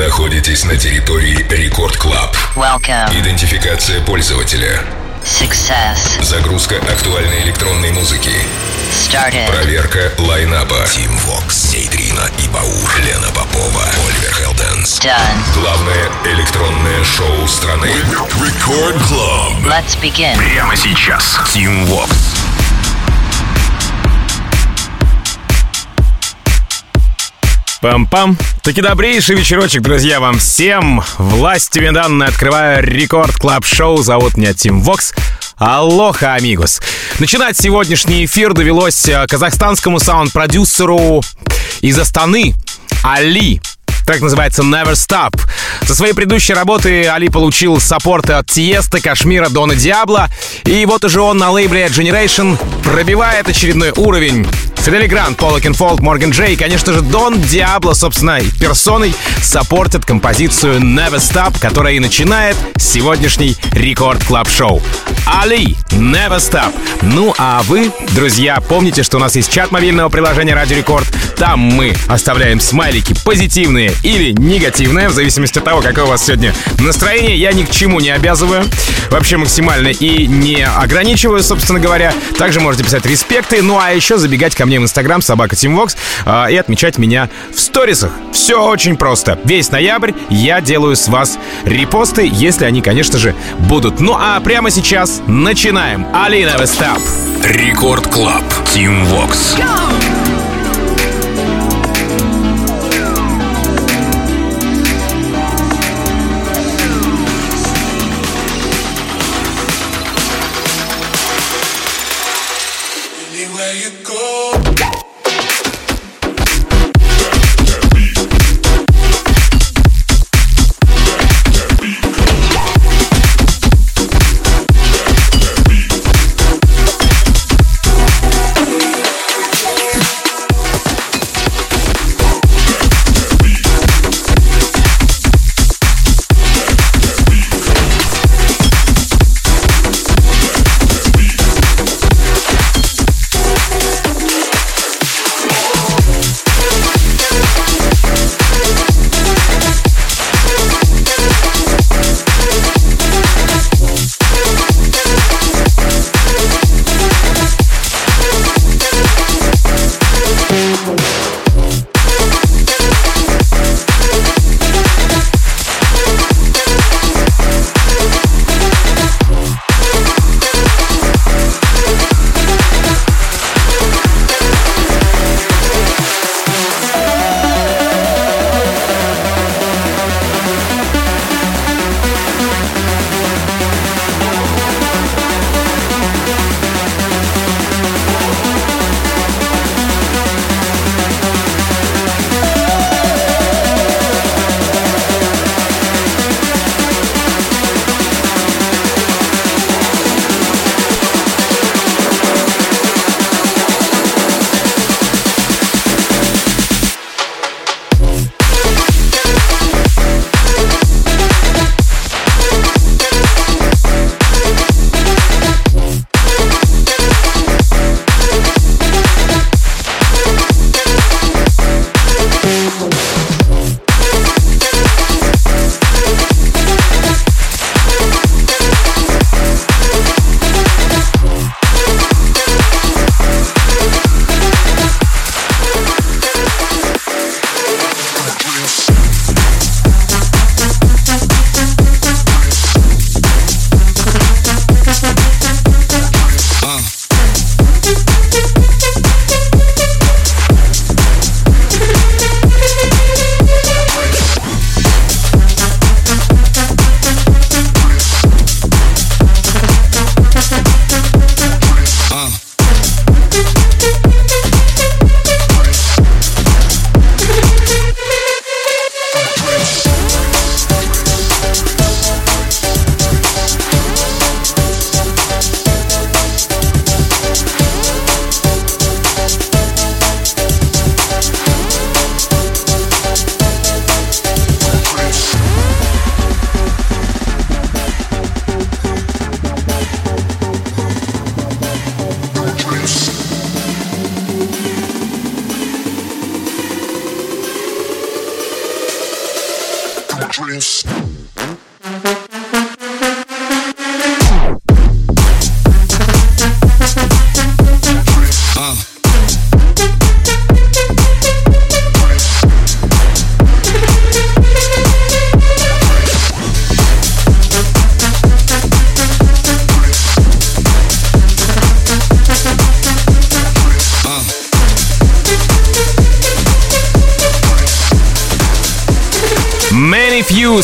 находитесь на территории Record Club. Welcome. Идентификация пользователя. Success. Загрузка актуальной электронной музыки. Started. Проверка лайнапа. Tim Vox, Нитрина и Баур, Лена Попова, Oliver Heldens. Done. Главное электронное шоу страны. Record Club. Let's begin. Прямо сейчас. Tim Vox. Пам-пам. Таки добрейший вечерочек, друзья, вам всем. Властями данные открываю рекорд клаб шоу Зовут меня Тим Вокс. Алоха, амигос. Начинать сегодняшний эфир довелось э, казахстанскому саунд-продюсеру из Астаны Али. Трек называется Never Stop. Со своей предыдущей работы Али получил саппорты от Тиеста, Кашмира, Дона Диабло. И вот уже он на лейбле Generation пробивает очередной уровень. Fedde Le Grand, Пол Фолк, Morgan Page и, конечно же, Don Diablo собственной персоной саппортят композицию Never Stop, которая и начинает сегодняшний Record Club Show. Ali, Never Stop. Ну а вы, друзья, помните, что у нас есть чат мобильного приложения Радио Рекорд. Там мы оставляем смайлики позитивные или негативные, в зависимости от того, какое у вас сегодня настроение. Я ни к чему не обязываю, вообще максимально и не ограничиваю, собственно говоря. Также можете писать респекты, ну а еще забегать ко мне в Инстаграм, собака timvox, э, и отмечать меня в сторисах. Все очень просто. Весь ноябрь я делаю с вас репосты, если они, конечно же, будут. Ну а прямо сейчас начинаем. Ali, Never Stop. Record Club. Tim Vox. Anywhere you go.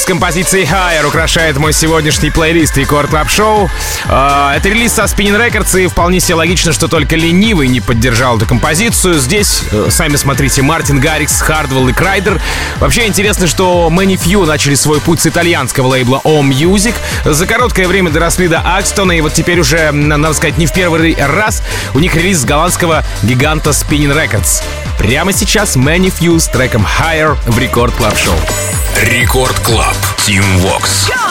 Композицией Higher украшает мой сегодняшний плейлист Record Club Show. Э, Это релиз со Spinnin' Records, и вполне себе логично, что только ленивый не поддержал эту композицию. Здесь, э, сами смотрите, Martin Garrix, Hardwell и Kryder. Вообще интересно, что Many Few начали свой путь с итальянского лейбла O Music. За короткое время доросли до Axtone, и вот теперь уже, надо сказать, не в первый раз у них релиз с голландского гиганта Spinnin' Records. Прямо сейчас Many Few с треком Higher в Record Club Show. Рекорд Клаб. Тим Вокс. like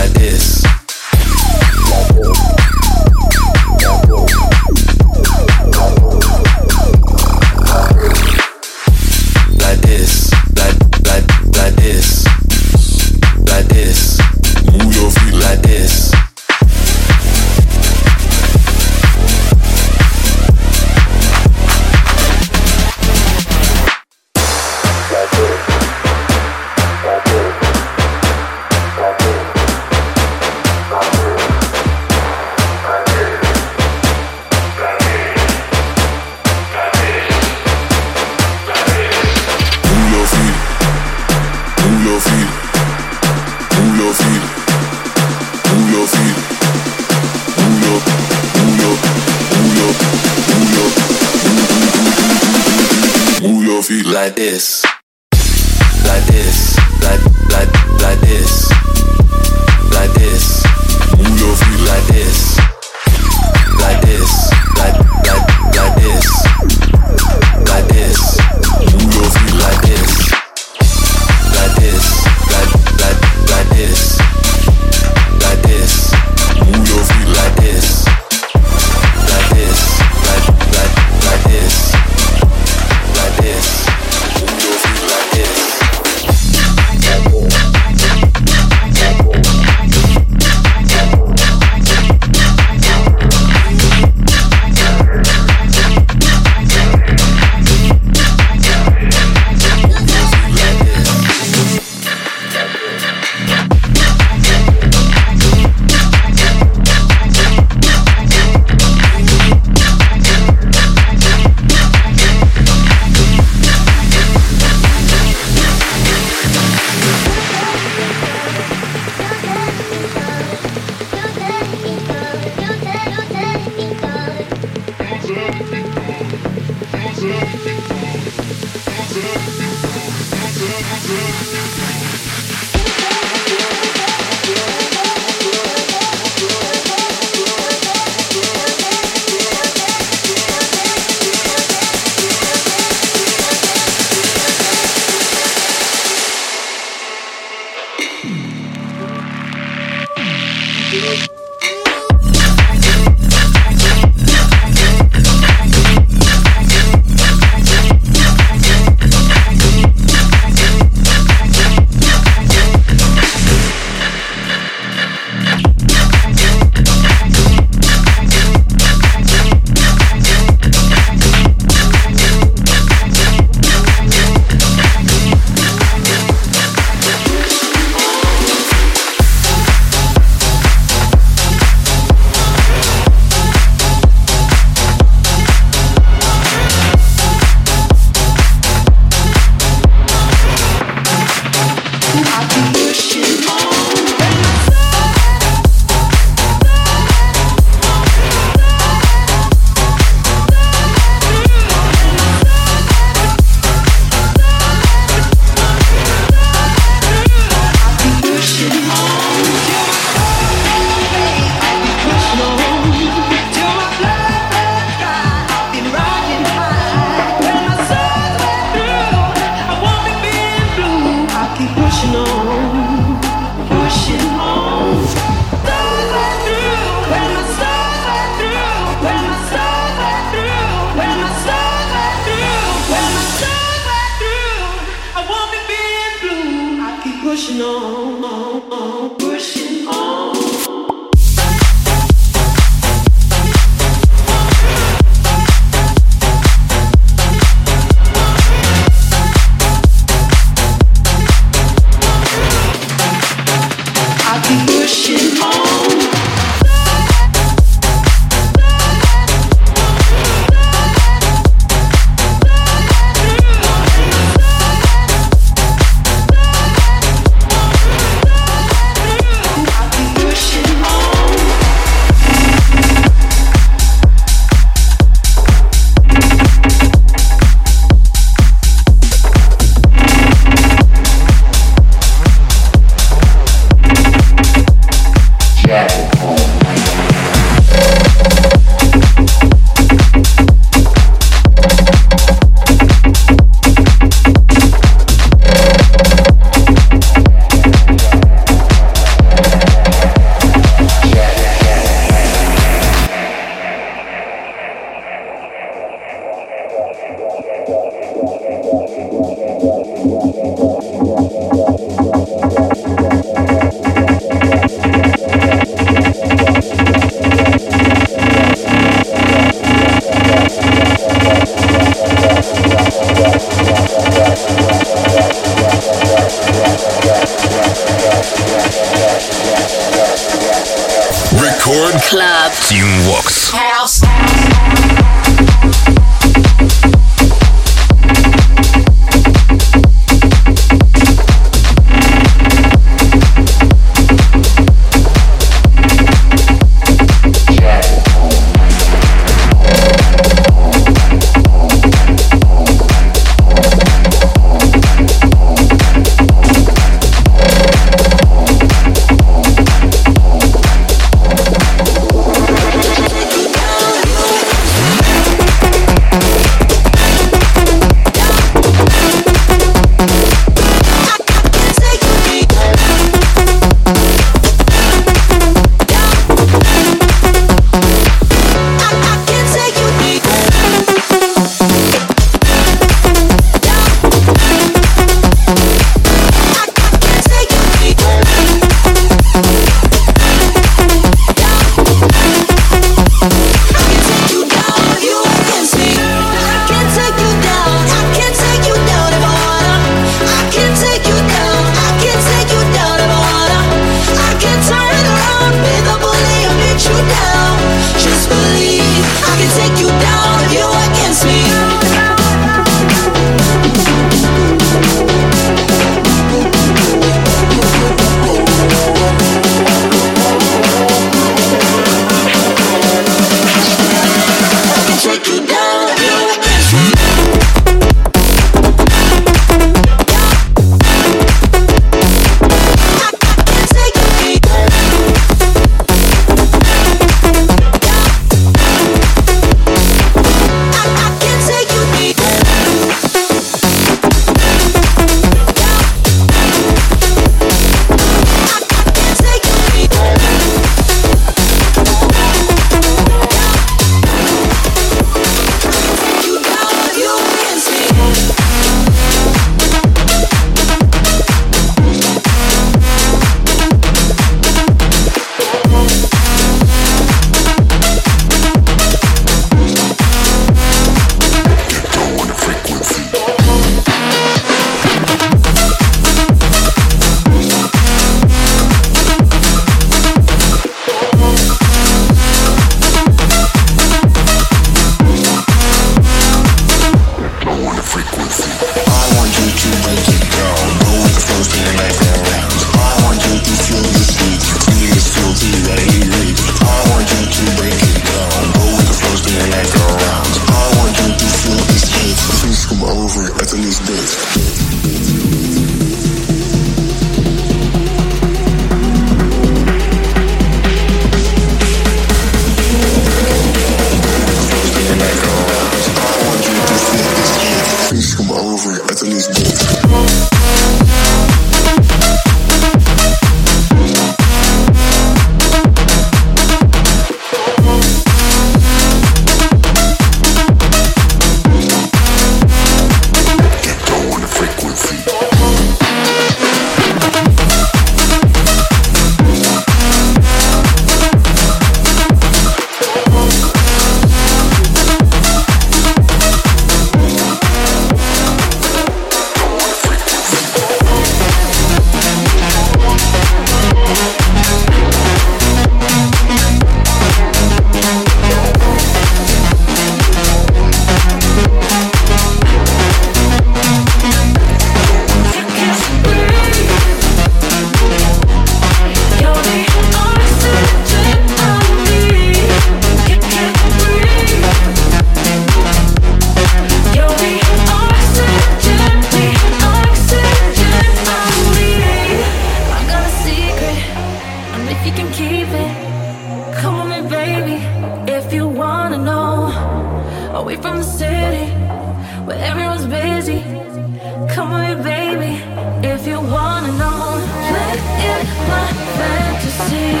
if you wanna know. Play in my fantasy.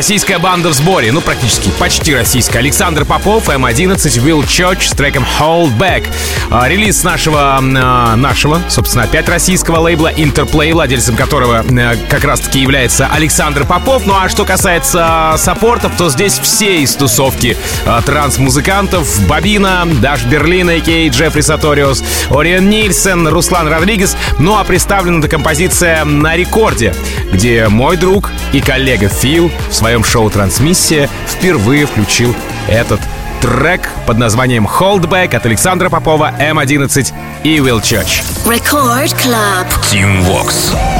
Российская банда в сборе, ну практически, почти российская. Александр Попов, М11, Will Church с треком Hold Back. А, Релиз нашего, а, нашего, собственно, опять российского лейбла Interplay, владельцем которого а, как раз-таки является Александр Попов. Ну а что касается саппортов, то здесь все из тусовки транс-музыкантов. Bobina, Dash Berlin, a.k.a. Jeffrey Sutorius, Orjan Nilsen, Ruslan Radriges. Ну а представлена эта композиция на рекорде, где мой друг и коллега Фил в своем шоу «Трансмиссия» впервые включил этот трек под названием «Holdback» от Александра Попова, М11 и Will Church. Record Club. Team Vox.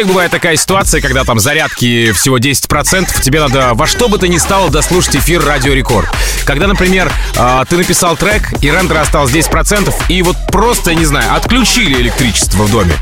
Всех бывает такая ситуация, когда там зарядки всего 10%, тебе надо во что бы то ни стало дослушать эфир Радио Рекорд. Когда, например, а, ты написал трек, и рендера осталось 10%, и вот просто, я не знаю, отключили электричество в доме.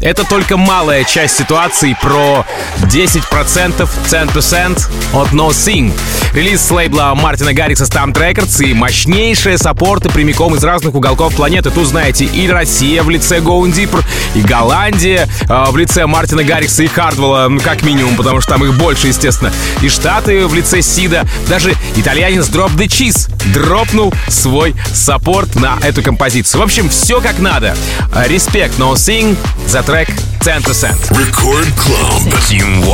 Это только малая часть ситуации про 10%, 10% от No Sing. Релиз с лейбла Мартина Гаррикса Stamped Records и мощнейшие саппорты прямиком из разных уголков планеты. Тут, знаете, и Россия в лице Going Deeper, и Голландия э, в лице Мартина Гаррикса и Хардвелла, ну, как минимум, потому что там их больше, естественно. И Штаты в лице Сида. Даже итальянец Drop the Cheese дропнул свой саппорт на эту композицию. В общем, все как надо. Э, Респект No Sing за трек 10%. Record Club. Team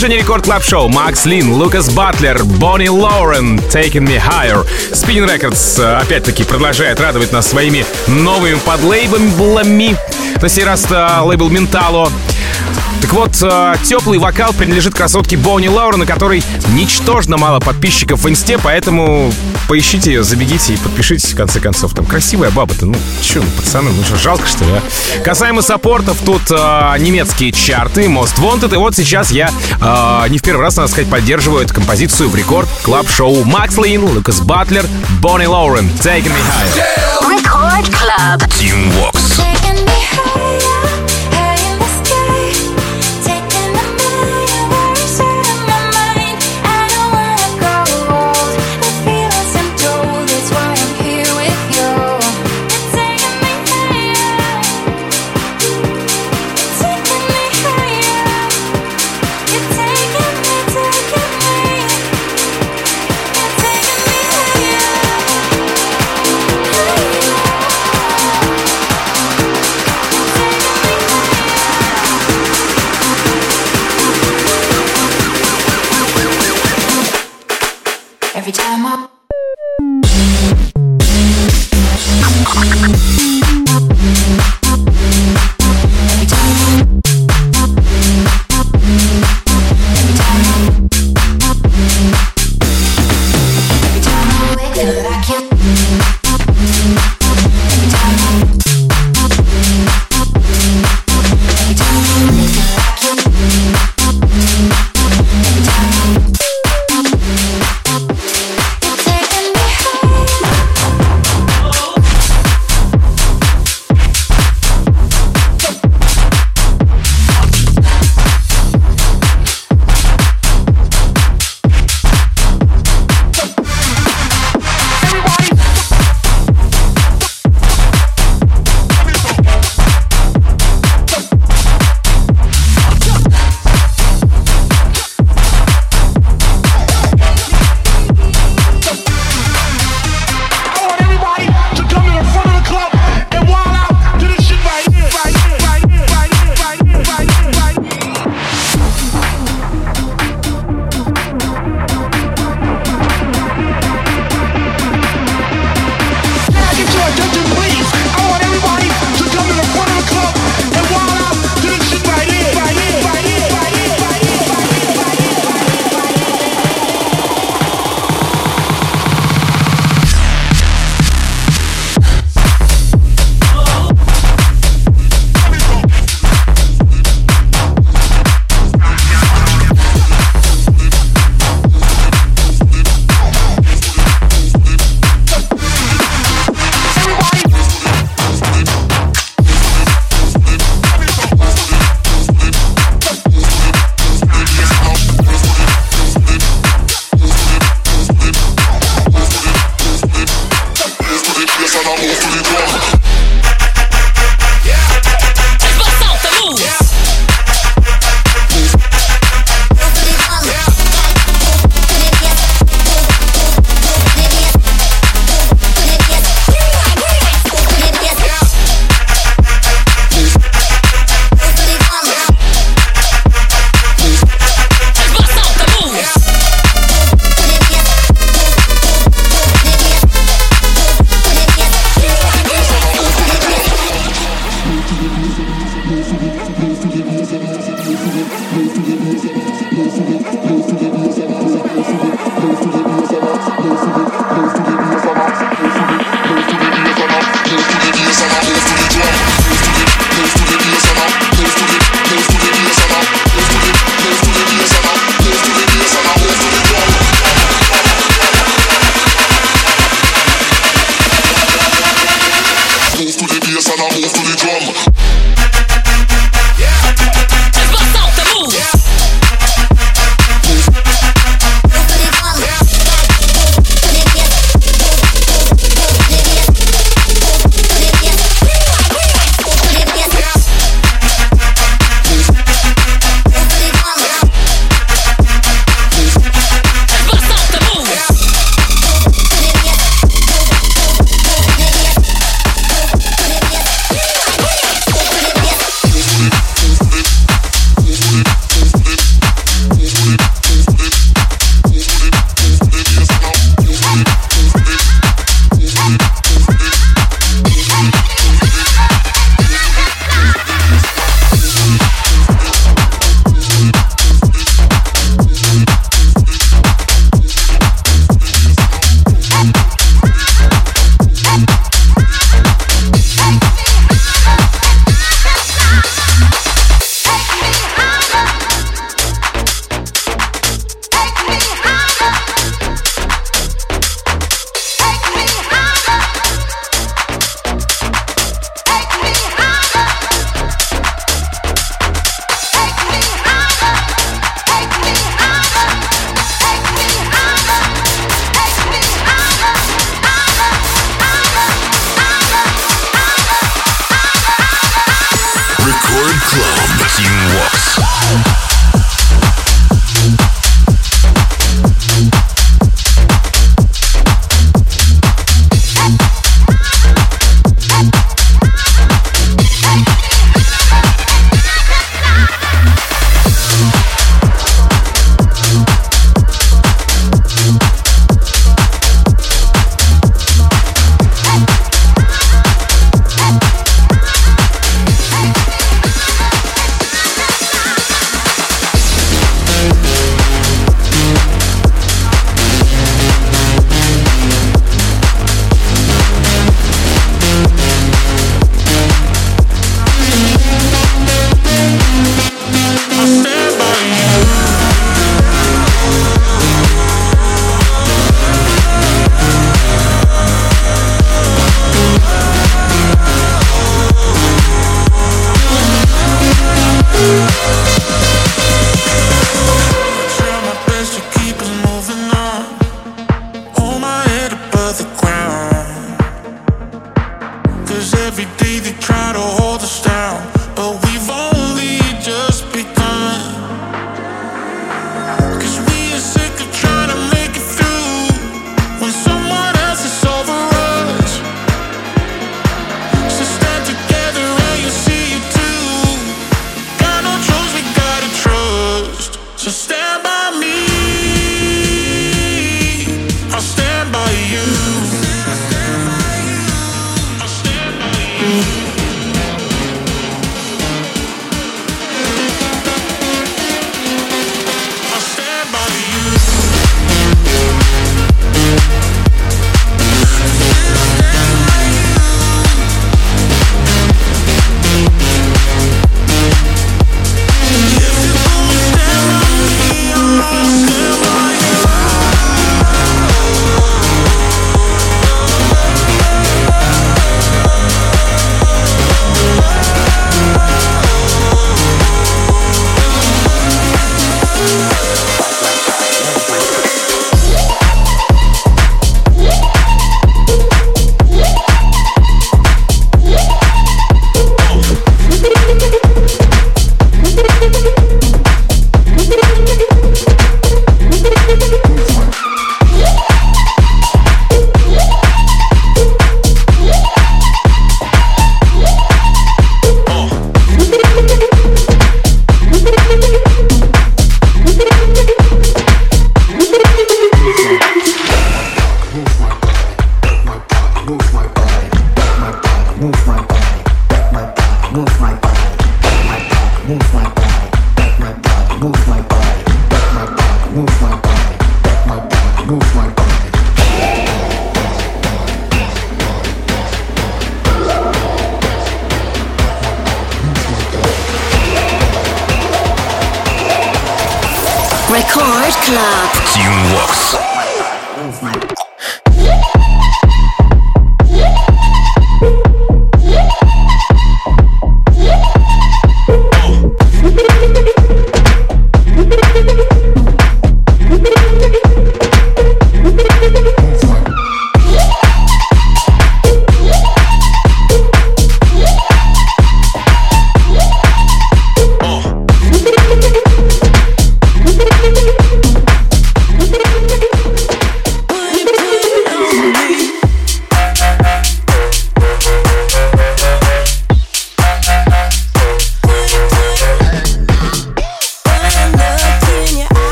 Продолжение Record Club Show. Max Lean, Lucas Butler, Bonnie Lauren, Taking Me Higher. Spinnin' Records, э, опять-таки, продолжает радовать нас своими новыми подлейблами. На сей раз э, лейбл Mentalo. Так вот, э, теплый вокал принадлежит красотке Bonnie Lauren, на которой ничтожно мало подписчиков в инсте, поэтому поищите ее, забегите и подпишитесь, в конце концов. Там красивая баба-то, ну, чё, ну, пацаны, ну что, жалко, что ли, а? Касаемо саппортов, тут э, немецкие чарты, Most Wanted, и вот сейчас я э, не в первый раз, надо сказать, поддерживаю эту композицию в рекорд клаб шоу Макс Лин, Лукас Батлер, Бонни Лоурен, Taking Me Higher. Record Club. Team Vox.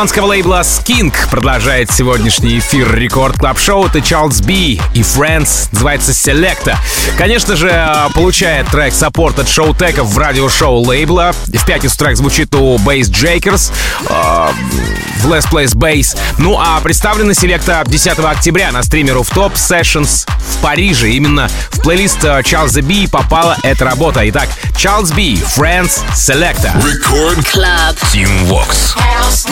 ирландского лейбла Skink продолжает сегодняшний эфир Record Club Show Это Charles B и Friends, называется Selecta. Конечно же, э, получает трек саппорт от Showtek в радиошоу лейбла. В пятницу трек звучит у Bassjackers в Let's Place Bass. Ну а представлена Selecta 10 октября на стриме Rooftop Sessions в Париже. Именно в плейлист Charles B попала эта работа. Итак, Charles B, Friends, Selecta. Record Club. Tim Vox. House.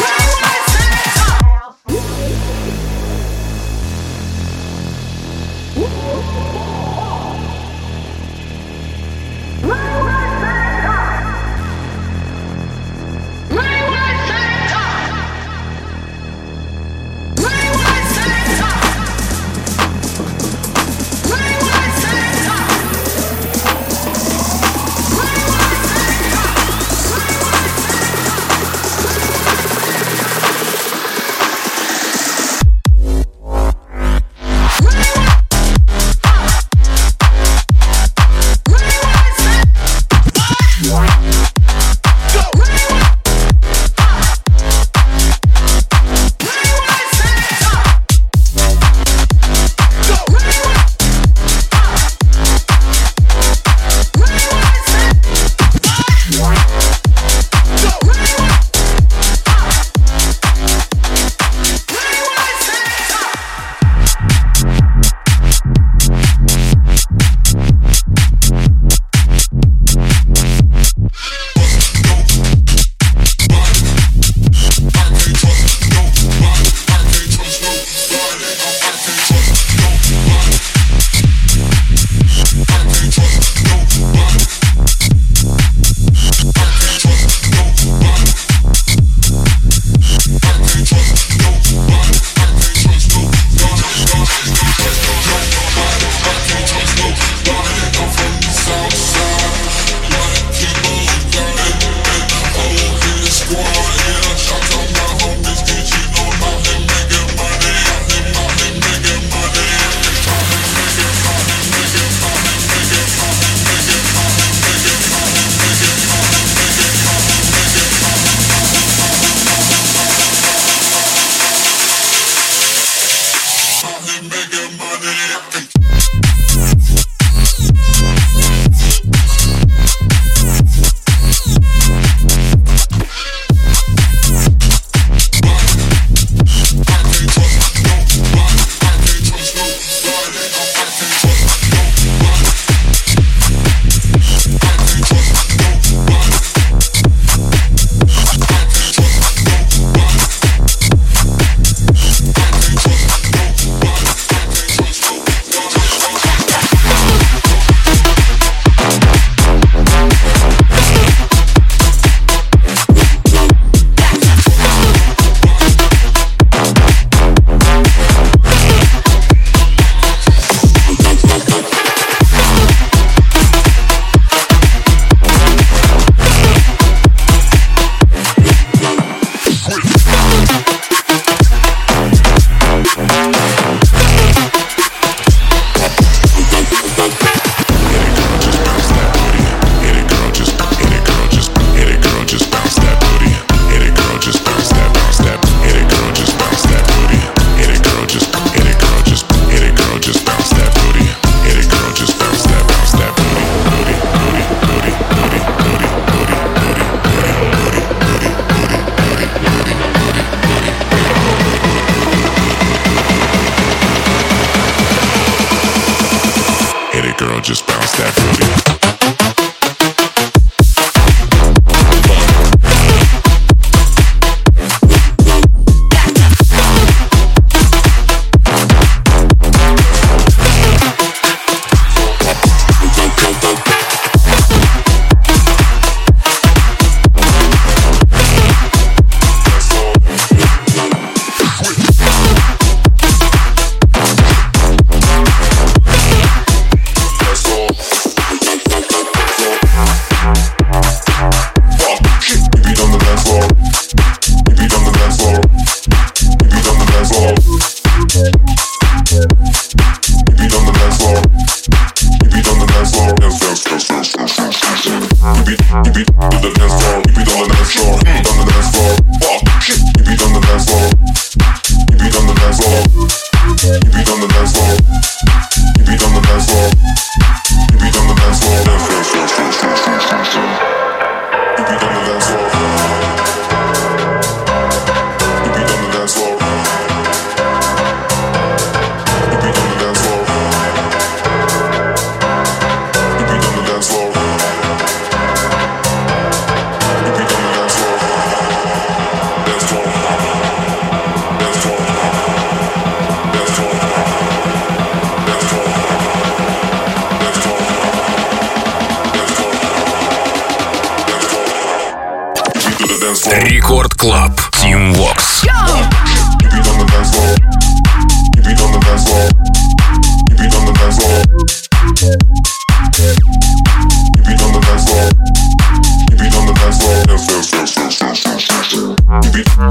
Girl, just bounce that booty.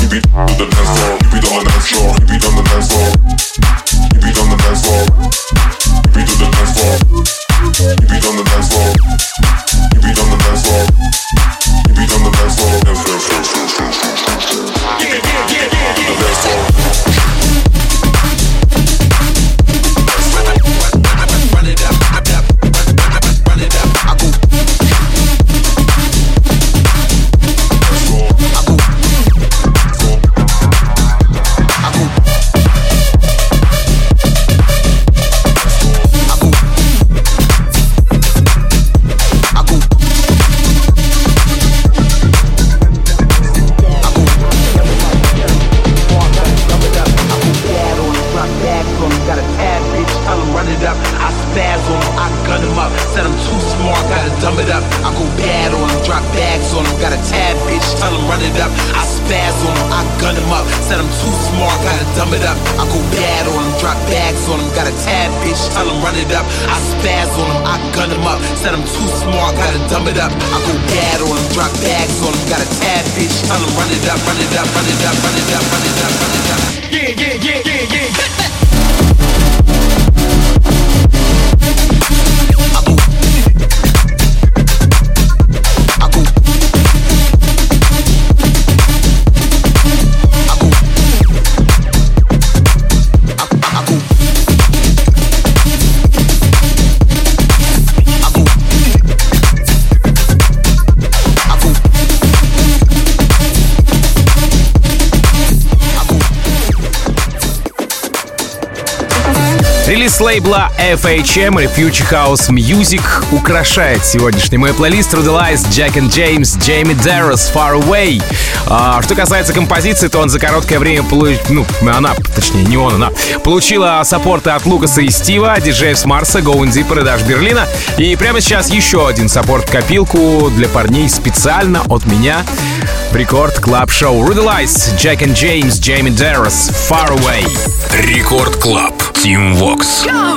Релиз лейбла FHM или Future House Music украшает сегодняшний мой плейлист Rudelize, Jack and James, Jamie Darrows, Far Away. А, что касается композиции, то он за короткое время получил, ну, она, точнее, не он, она, получила саппорты от Лукаса и Стива, диджеев с Марса, Going Deeper и даже Берлина. И прямо сейчас еще один саппорт-копилку для парней специально от меня в рекорд клаб шоу Rudelize, Jack and James, Jamie Darrows, Far Away. Рекорд Клаб. Team Vox. You've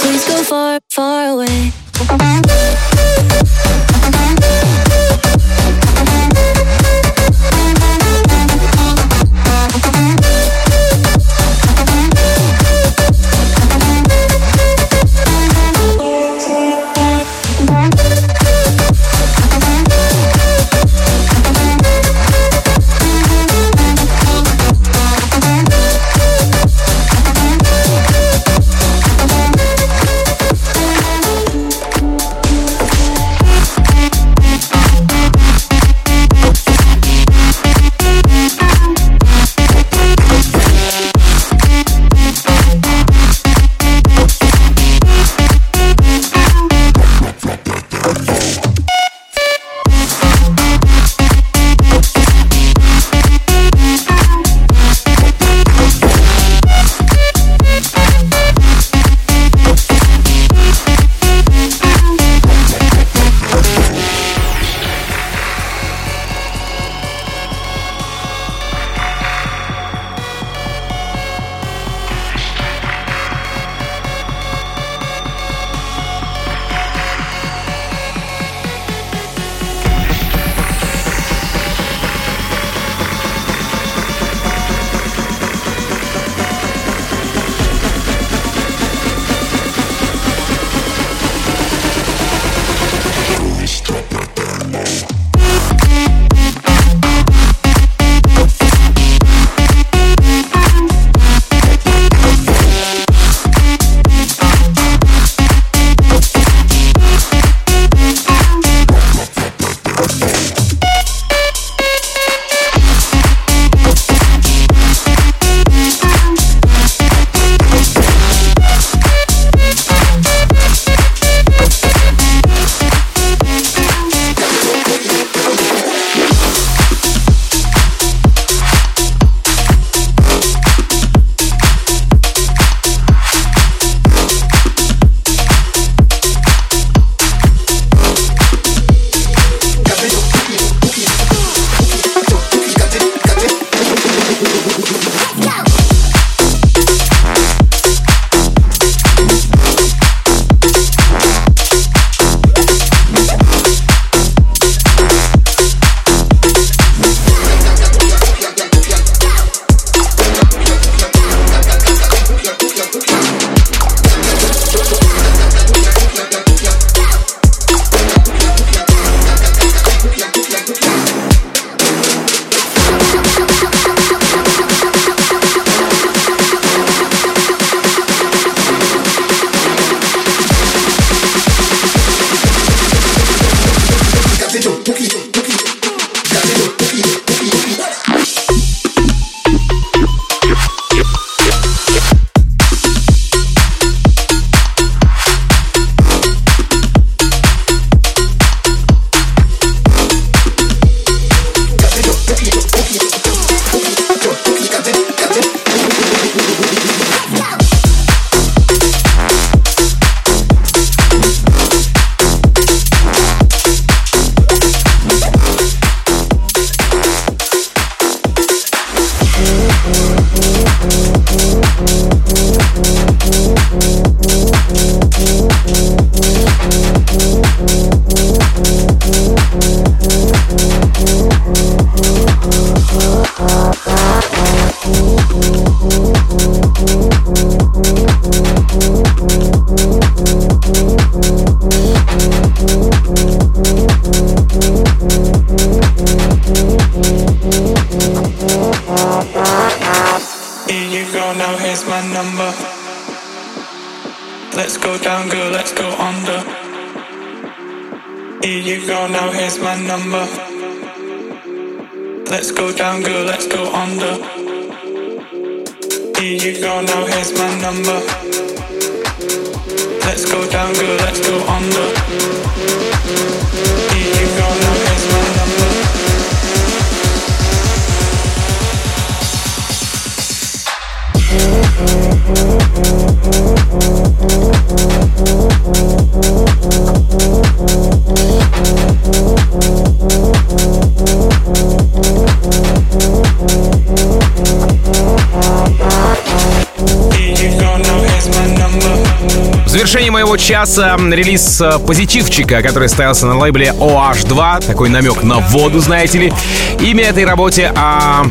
Please go far, far away. Моего часа релиз э, позитивчика, который стоялся на лейбле OH2. Такой намек на воду, знаете ли. Имя этой работе а,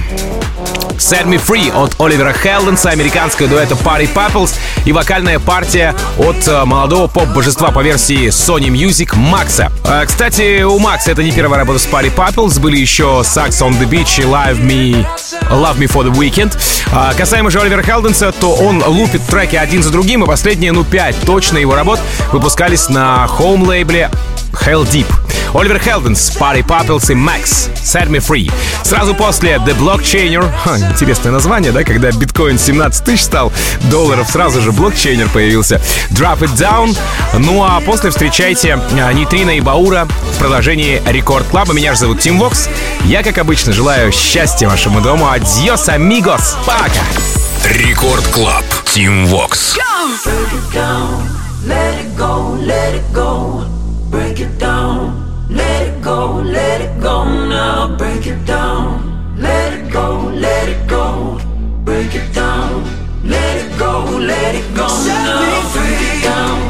Set Me Free от Оливера Хелденса, американская дуэта Party Papples и вокальная партия от э, молодого поп-божества по версии Sony Music Макса. Э, Кстати, у Макса это не первая работа с Party Papples, были еще Sax on the Beach и Live Me, Love Me for the Weekend. А Касаемо же Оливера Хелденса, то он лупит треки один за другим, и последние, ну, пять точно его работ выпускались на home лейбле Heldeep. Oliver Heldens, Party Pupils и Max, Set Me Free. Сразу после The Blockchainer, Ха, интересное название, да, когда биткоин 17 тысяч стал долларов, сразу же блокчейнер появился. Drop It Down. Ну а после встречайте а, Нитрина и Баура в продолжении Record Club а. Меня же зовут Tim Vox. Я, как обычно, желаю счастья вашему дому. Adiós, amigos. Пока. Рекорд Клаб. Тим Вокс. Let it go, let it go. Break it down, let it go, let it go now. Break it down, let it go, let it go. Break it down, let it go, let it go now. Break it down,